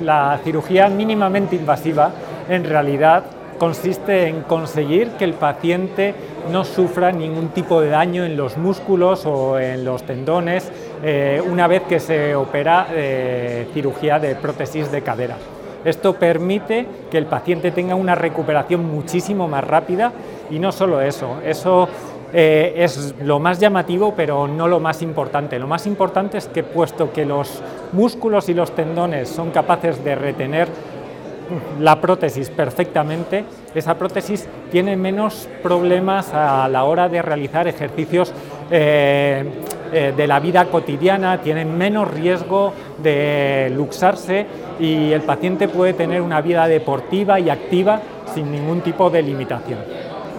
la cirugía mínimamente invasiva en realidad consiste en conseguir que el paciente no sufra ningún tipo de daño en los músculos o en los tendones eh, una vez que se opera eh, cirugía de prótesis de cadera. Esto permite que el paciente tenga una recuperación muchísimo más rápida y no solo eso, eso eh, es lo más llamativo pero no lo más importante. Lo más importante es que puesto que los músculos y los tendones son capaces de retener la prótesis perfectamente, esa prótesis tiene menos problemas a la hora de realizar ejercicios eh, eh, de la vida cotidiana, tiene menos riesgo de luxarse y el paciente puede tener una vida deportiva y activa sin ningún tipo de limitación.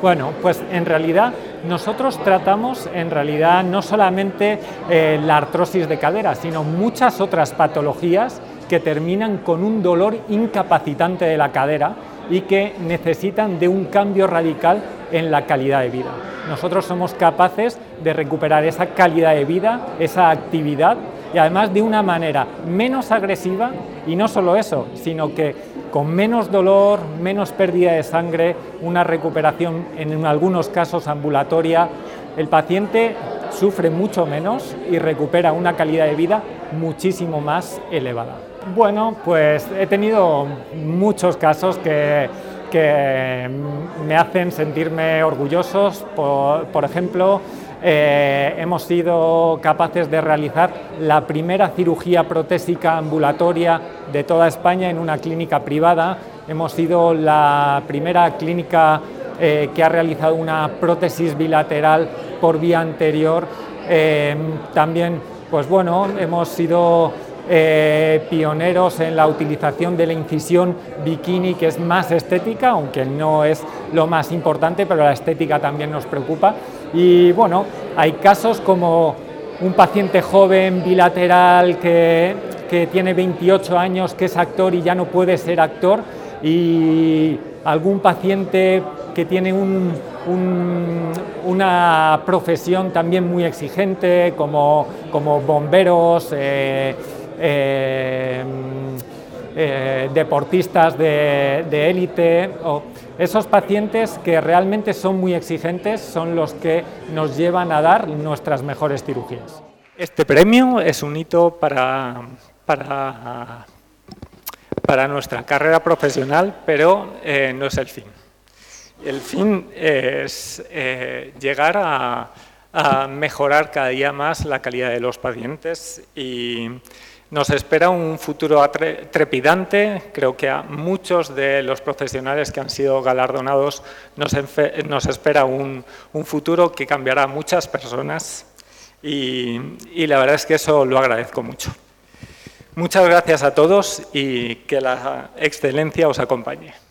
Bueno, pues en realidad nosotros tratamos en realidad no solamente eh, la artrosis de cadera, sino muchas otras patologías que terminan con un dolor incapacitante de la cadera y que necesitan de un cambio radical en la calidad de vida. Nosotros somos capaces de recuperar esa calidad de vida, esa actividad y además de una manera menos agresiva y no solo eso, sino que con menos dolor, menos pérdida de sangre, una recuperación en algunos casos ambulatoria, el paciente sufre mucho menos y recupera una calidad de vida muchísimo más elevada. Bueno, pues he tenido muchos casos que, me hacen sentirme orgullosos. Por, ejemplo, eh, hemos sido capaces de realizar la primera cirugía protésica ambulatoria de toda España en una clínica privada. Hemos sido la primera clínica eh, que ha realizado una prótesis bilateral por vía anterior. Eh, también, pues bueno, hemos sido pioneros en la utilización de la incisión bikini, que es más estética, aunque no es lo más importante, pero la estética también nos preocupa. Y bueno, hay casos como un paciente joven bilateral que, que tiene 28 años, que es actor y ya no puede ser actor, y algún paciente que tiene una profesión también muy exigente, como, como bomberos, eh, eh, eh, deportistas de élite, o esos pacientes que realmente son muy exigentes son los que nos llevan a dar nuestras mejores cirugías. Este premio es un hito para, para, para nuestra carrera profesional, pero eh, no es el fin. El fin es llegar a, a mejorar cada día más la calidad de los pacientes y nos espera un futuro trepidante, creo que a muchos de los profesionales que han sido galardonados nos, espera un, futuro que cambiará a muchas personas y, y la verdad es que eso lo agradezco mucho. Muchas gracias a todos y que la excelencia os acompañe.